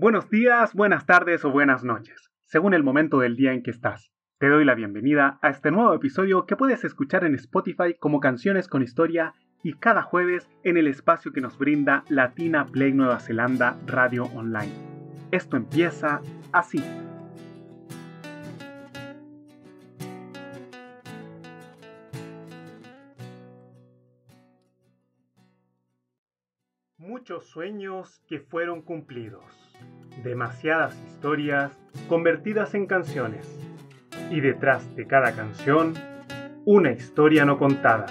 Buenos días, buenas tardes o buenas noches, según el momento del día en que estás. Te doy la bienvenida a este nuevo episodio que puedes escuchar en Spotify como Canciones con Historia y cada jueves en el espacio que nos brinda Latina Play Nueva Zelanda Radio Online. Esto empieza así. Muchos sueños que fueron cumplidos. Demasiadas historias convertidas en canciones. Y detrás de cada canción, una historia no contada.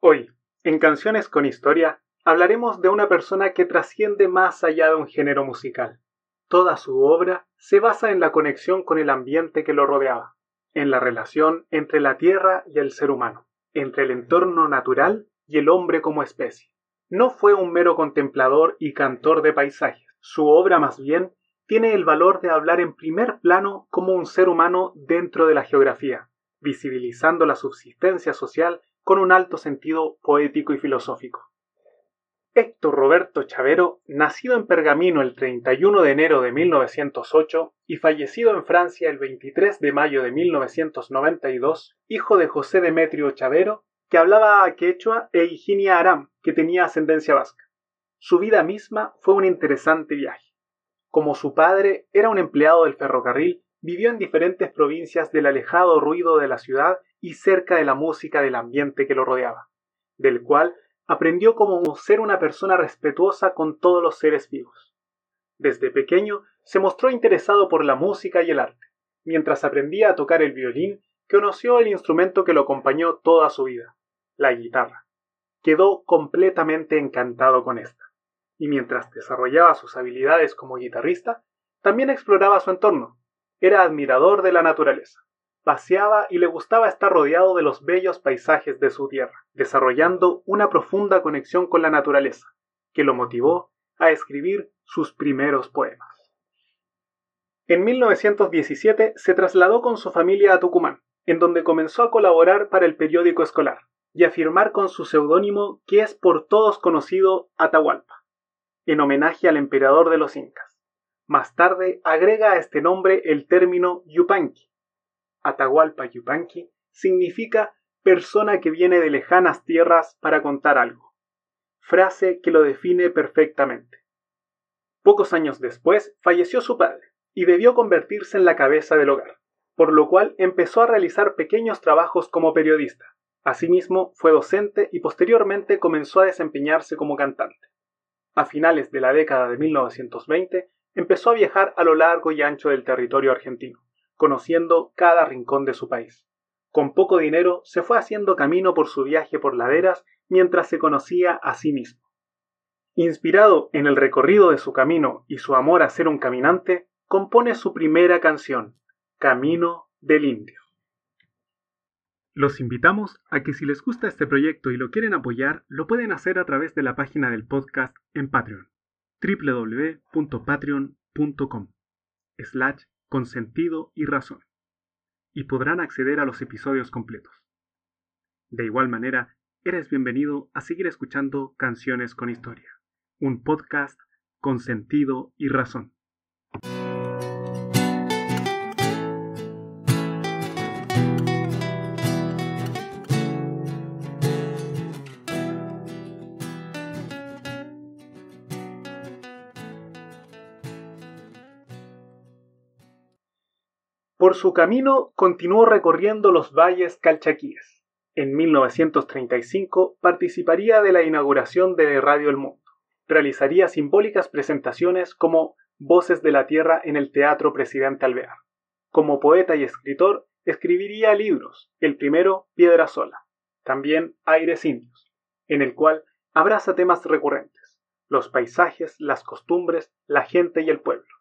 Hoy, en Canciones con Historia, hablaremos de una persona que trasciende más allá de un género musical. Toda su obra se basa en la conexión con el ambiente que lo rodeaba en la relación entre la Tierra y el ser humano, entre el entorno natural y el hombre como especie. No fue un mero contemplador y cantor de paisajes. Su obra más bien tiene el valor de hablar en primer plano como un ser humano dentro de la geografía, visibilizando la subsistencia social con un alto sentido poético y filosófico. Héctor Roberto Chavero, nacido en Pergamino el 31 de enero de 1908 y fallecido en Francia el 23 de mayo de 1992, hijo de José Demetrio Chavero, que hablaba quechua, e Higinia Aram, que tenía ascendencia vasca. Su vida misma fue un interesante viaje. Como su padre era un empleado del ferrocarril, vivió en diferentes provincias del alejado ruido de la ciudad y cerca de la música del ambiente que lo rodeaba, del cual aprendió cómo ser una persona respetuosa con todos los seres vivos. Desde pequeño se mostró interesado por la música y el arte. Mientras aprendía a tocar el violín, conoció el instrumento que lo acompañó toda su vida, la guitarra. Quedó completamente encantado con esta. Y mientras desarrollaba sus habilidades como guitarrista, también exploraba su entorno. Era admirador de la naturaleza paseaba y le gustaba estar rodeado de los bellos paisajes de su tierra, desarrollando una profunda conexión con la naturaleza, que lo motivó a escribir sus primeros poemas. En 1917 se trasladó con su familia a Tucumán, en donde comenzó a colaborar para el periódico escolar y a firmar con su seudónimo que es por todos conocido Atahualpa, en homenaje al emperador de los incas. Más tarde agrega a este nombre el término Yupanqui, Atahualpa Yupanqui significa persona que viene de lejanas tierras para contar algo, frase que lo define perfectamente. Pocos años después falleció su padre y debió convertirse en la cabeza del hogar, por lo cual empezó a realizar pequeños trabajos como periodista. Asimismo, fue docente y posteriormente comenzó a desempeñarse como cantante. A finales de la década de 1920 empezó a viajar a lo largo y ancho del territorio argentino conociendo cada rincón de su país. Con poco dinero se fue haciendo camino por su viaje por laderas mientras se conocía a sí mismo. Inspirado en el recorrido de su camino y su amor a ser un caminante, compone su primera canción, Camino del Indio. Los invitamos a que si les gusta este proyecto y lo quieren apoyar, lo pueden hacer a través de la página del podcast en Patreon, www.patreon.com con sentido y razón, y podrán acceder a los episodios completos. De igual manera, eres bienvenido a seguir escuchando Canciones con Historia, un podcast con sentido y razón. Por su camino continuó recorriendo los valles calchaquíes. En 1935 participaría de la inauguración de Radio El Mundo. Realizaría simbólicas presentaciones como Voces de la Tierra en el Teatro Presidente Alvear. Como poeta y escritor, escribiría libros, el primero Piedra Sola, también Aires Indios, en el cual abraza temas recurrentes, los paisajes, las costumbres, la gente y el pueblo.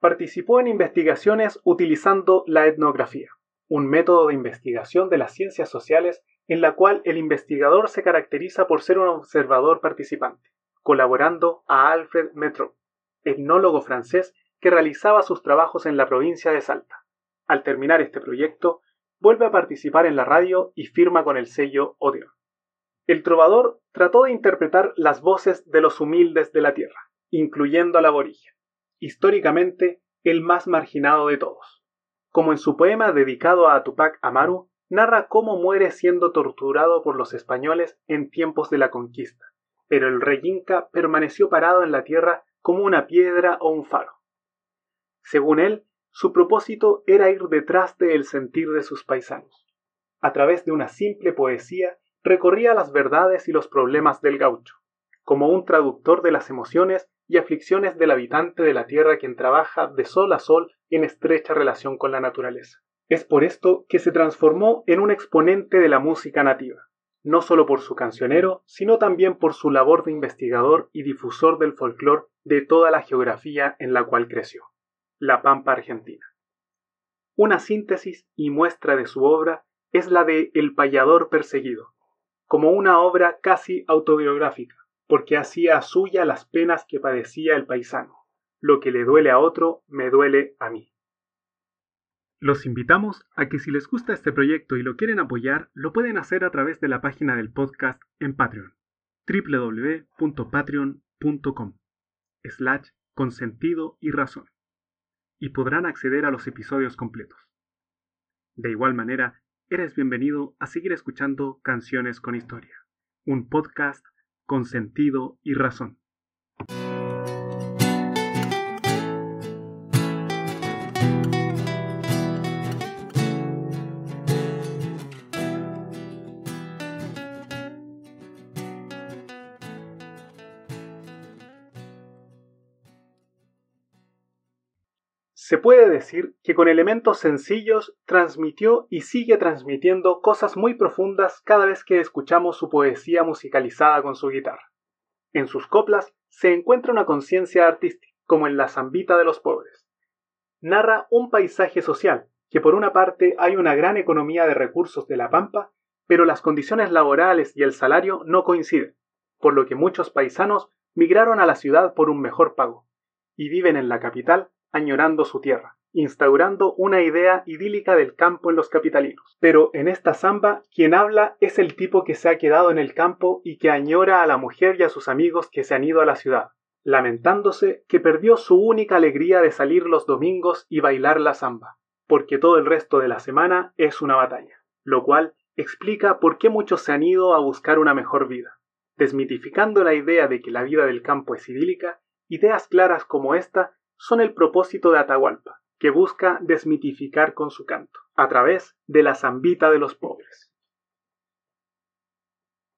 Participó en investigaciones utilizando la etnografía, un método de investigación de las ciencias sociales en la cual el investigador se caracteriza por ser un observador participante, colaborando a Alfred Metro, etnólogo francés que realizaba sus trabajos en la provincia de Salta. Al terminar este proyecto, vuelve a participar en la radio y firma con el sello Odeon. El trovador trató de interpretar las voces de los humildes de la tierra, incluyendo al aborigen, históricamente el más marginado de todos. Como en su poema dedicado a Tupac Amaru, narra cómo muere siendo torturado por los españoles en tiempos de la conquista, pero el rey Inca permaneció parado en la tierra como una piedra o un faro. Según él, su propósito era ir detrás del sentir de sus paisanos. A través de una simple poesía recorría las verdades y los problemas del gaucho, como un traductor de las emociones y aflicciones del habitante de la tierra quien trabaja de sol a sol en estrecha relación con la naturaleza. Es por esto que se transformó en un exponente de la música nativa, no solo por su cancionero, sino también por su labor de investigador y difusor del folclore de toda la geografía en la cual creció, la Pampa Argentina. Una síntesis y muestra de su obra es la de El payador perseguido, como una obra casi autobiográfica, porque hacía suya las penas que padecía el paisano. Lo que le duele a otro, me duele a mí. Los invitamos a que si les gusta este proyecto y lo quieren apoyar, lo pueden hacer a través de la página del podcast en Patreon, www.patreon.com, slash con sentido y razón, y podrán acceder a los episodios completos. De igual manera, eres bienvenido a seguir escuchando Canciones con Historia, un podcast con sentido y razón. Se puede decir que con elementos sencillos transmitió y sigue transmitiendo cosas muy profundas cada vez que escuchamos su poesía musicalizada con su guitarra. En sus coplas se encuentra una conciencia artística, como en La Zambita de los Pobres. Narra un paisaje social, que por una parte hay una gran economía de recursos de la pampa, pero las condiciones laborales y el salario no coinciden, por lo que muchos paisanos migraron a la ciudad por un mejor pago, y viven en la capital añorando su tierra, instaurando una idea idílica del campo en los capitalinos. Pero en esta samba, quien habla es el tipo que se ha quedado en el campo y que añora a la mujer y a sus amigos que se han ido a la ciudad, lamentándose que perdió su única alegría de salir los domingos y bailar la samba, porque todo el resto de la semana es una batalla, lo cual explica por qué muchos se han ido a buscar una mejor vida. Desmitificando la idea de que la vida del campo es idílica, ideas claras como esta son el propósito de Atahualpa, que busca desmitificar con su canto, a través de la zambita de los pobres.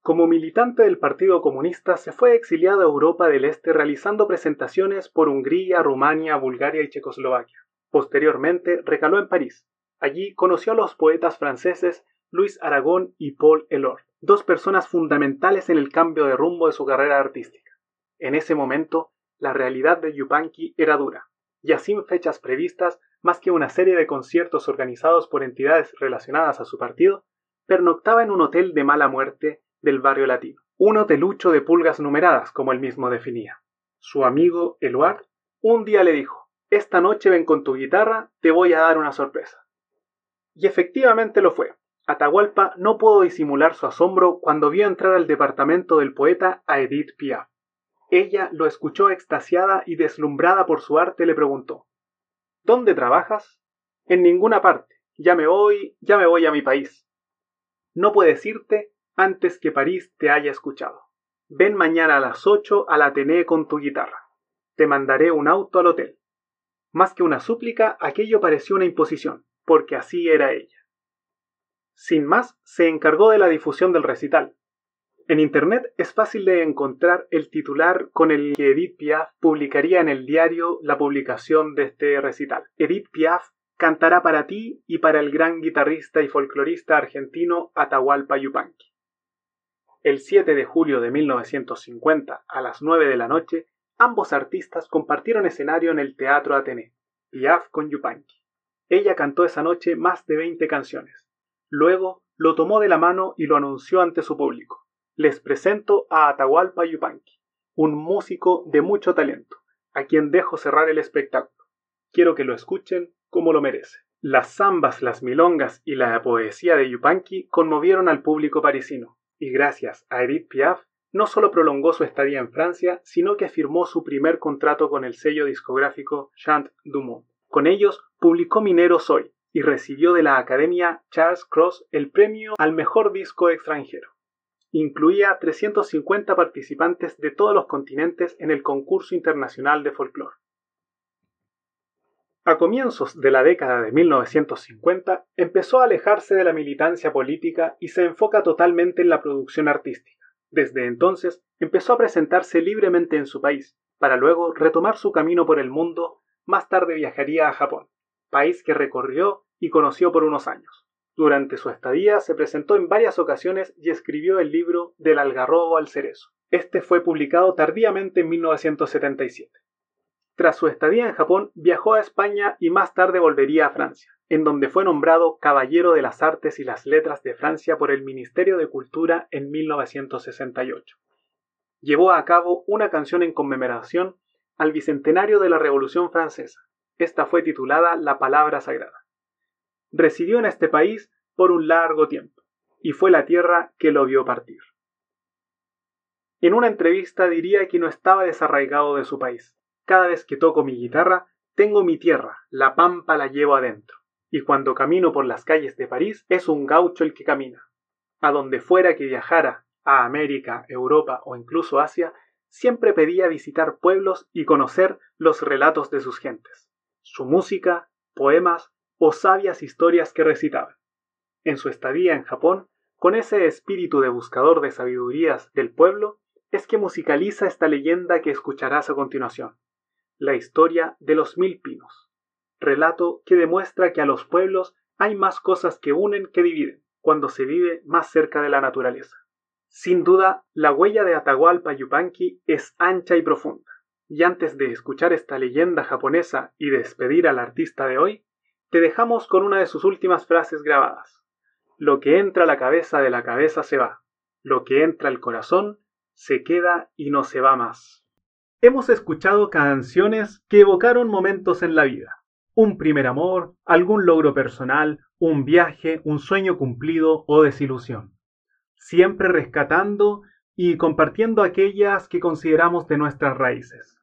Como militante del Partido Comunista se fue exiliado a Europa del Este realizando presentaciones por Hungría, Rumania, Bulgaria y Checoslovaquia. Posteriormente recaló en París. Allí conoció a los poetas franceses Luis Aragón y Paul Elord, dos personas fundamentales en el cambio de rumbo de su carrera artística. En ese momento la realidad de Yupanqui era dura, ya sin fechas previstas más que una serie de conciertos organizados por entidades relacionadas a su partido, pernoctaba en un hotel de mala muerte del barrio latino, un hotelucho de pulgas numeradas, como él mismo definía. Su amigo Eluard un día le dijo, esta noche ven con tu guitarra, te voy a dar una sorpresa. Y efectivamente lo fue. Atahualpa no pudo disimular su asombro cuando vio entrar al departamento del poeta a Edith Piaf. Ella lo escuchó extasiada y deslumbrada por su arte le preguntó ¿Dónde trabajas? En ninguna parte. Ya me voy, ya me voy a mi país. No puedes irte antes que París te haya escuchado. Ven mañana a las ocho al Ateneo con tu guitarra. Te mandaré un auto al hotel. Más que una súplica, aquello pareció una imposición, porque así era ella. Sin más, se encargó de la difusión del recital, en Internet es fácil de encontrar el titular con el que Edith Piaf publicaría en el diario la publicación de este recital. Edith Piaf cantará para ti y para el gran guitarrista y folclorista argentino Atahualpa Yupanqui. El 7 de julio de 1950, a las 9 de la noche, ambos artistas compartieron escenario en el Teatro Atené, Piaf con Yupanqui. Ella cantó esa noche más de 20 canciones. Luego lo tomó de la mano y lo anunció ante su público. Les presento a Atahualpa Yupanqui, un músico de mucho talento, a quien dejo cerrar el espectáculo. Quiero que lo escuchen como lo merece. Las zambas, las milongas y la poesía de Yupanqui conmovieron al público parisino, y gracias a Edith Piaf, no solo prolongó su estadía en Francia, sino que firmó su primer contrato con el sello discográfico Chant du Monde. Con ellos publicó Minero Soy y recibió de la Academia Charles Cross el premio al mejor disco extranjero. Incluía 350 participantes de todos los continentes en el concurso internacional de folclore. A comienzos de la década de 1950 empezó a alejarse de la militancia política y se enfoca totalmente en la producción artística. Desde entonces empezó a presentarse libremente en su país, para luego retomar su camino por el mundo, más tarde viajaría a Japón, país que recorrió y conoció por unos años. Durante su estadía se presentó en varias ocasiones y escribió el libro Del algarrobo al cerezo. Este fue publicado tardíamente en 1977. Tras su estadía en Japón, viajó a España y más tarde volvería a Francia, en donde fue nombrado Caballero de las Artes y las Letras de Francia por el Ministerio de Cultura en 1968. Llevó a cabo una canción en conmemoración al bicentenario de la Revolución Francesa. Esta fue titulada La Palabra Sagrada. Residió en este país por un largo tiempo, y fue la tierra que lo vio partir. En una entrevista diría que no estaba desarraigado de su país, cada vez que toco mi guitarra, tengo mi tierra, la pampa la llevo adentro. Y cuando camino por las calles de París, es un gaucho el que camina. A donde fuera que viajara, a América, Europa o incluso Asia, siempre pedía visitar pueblos y conocer los relatos de sus gentes, su música, poemas o sabias historias que recitaban. En su estadía en Japón, con ese espíritu de buscador de sabidurías del pueblo, es que musicaliza esta leyenda que escucharás a continuación. La historia de los mil pinos. Relato que demuestra que a los pueblos hay más cosas que unen que dividen cuando se vive más cerca de la naturaleza. Sin duda, la huella de Atahualpa Yupanqui es ancha y profunda. Y antes de escuchar esta leyenda japonesa y despedir al artista de hoy, te dejamos con una de sus últimas frases grabadas. Lo que entra a la cabeza de la cabeza se va. Lo que entra al corazón se queda y no se va más. Hemos escuchado canciones que evocaron momentos en la vida. Un primer amor, algún logro personal, un viaje, un sueño cumplido o desilusión. Siempre rescatando y compartiendo aquellas que consideramos de nuestras raíces.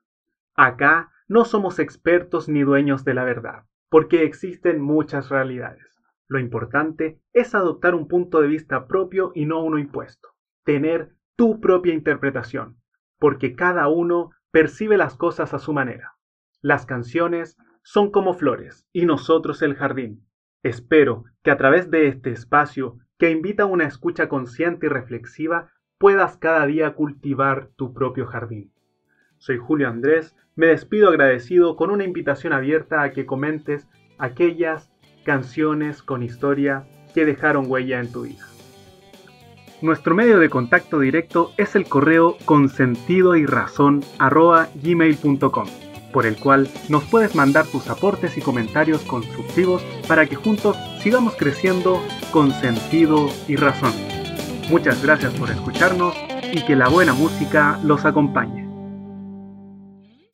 Acá no somos expertos ni dueños de la verdad, porque existen muchas realidades. Lo importante es adoptar un punto de vista propio y no uno impuesto. Tener tu propia interpretación, porque cada uno percibe las cosas a su manera. Las canciones son como flores y nosotros el jardín. Espero que a través de este espacio que invita a una escucha consciente y reflexiva puedas cada día cultivar tu propio jardín. Soy Julio Andrés, me despido agradecido con una invitación abierta a que comentes aquellas canciones con historia que dejaron huella en tu vida. Nuestro medio de contacto directo es el correo consentido y razón gmail.com, por el cual nos puedes mandar tus aportes y comentarios constructivos para que juntos sigamos creciendo con sentido y razón. Muchas gracias por escucharnos y que la buena música los acompañe.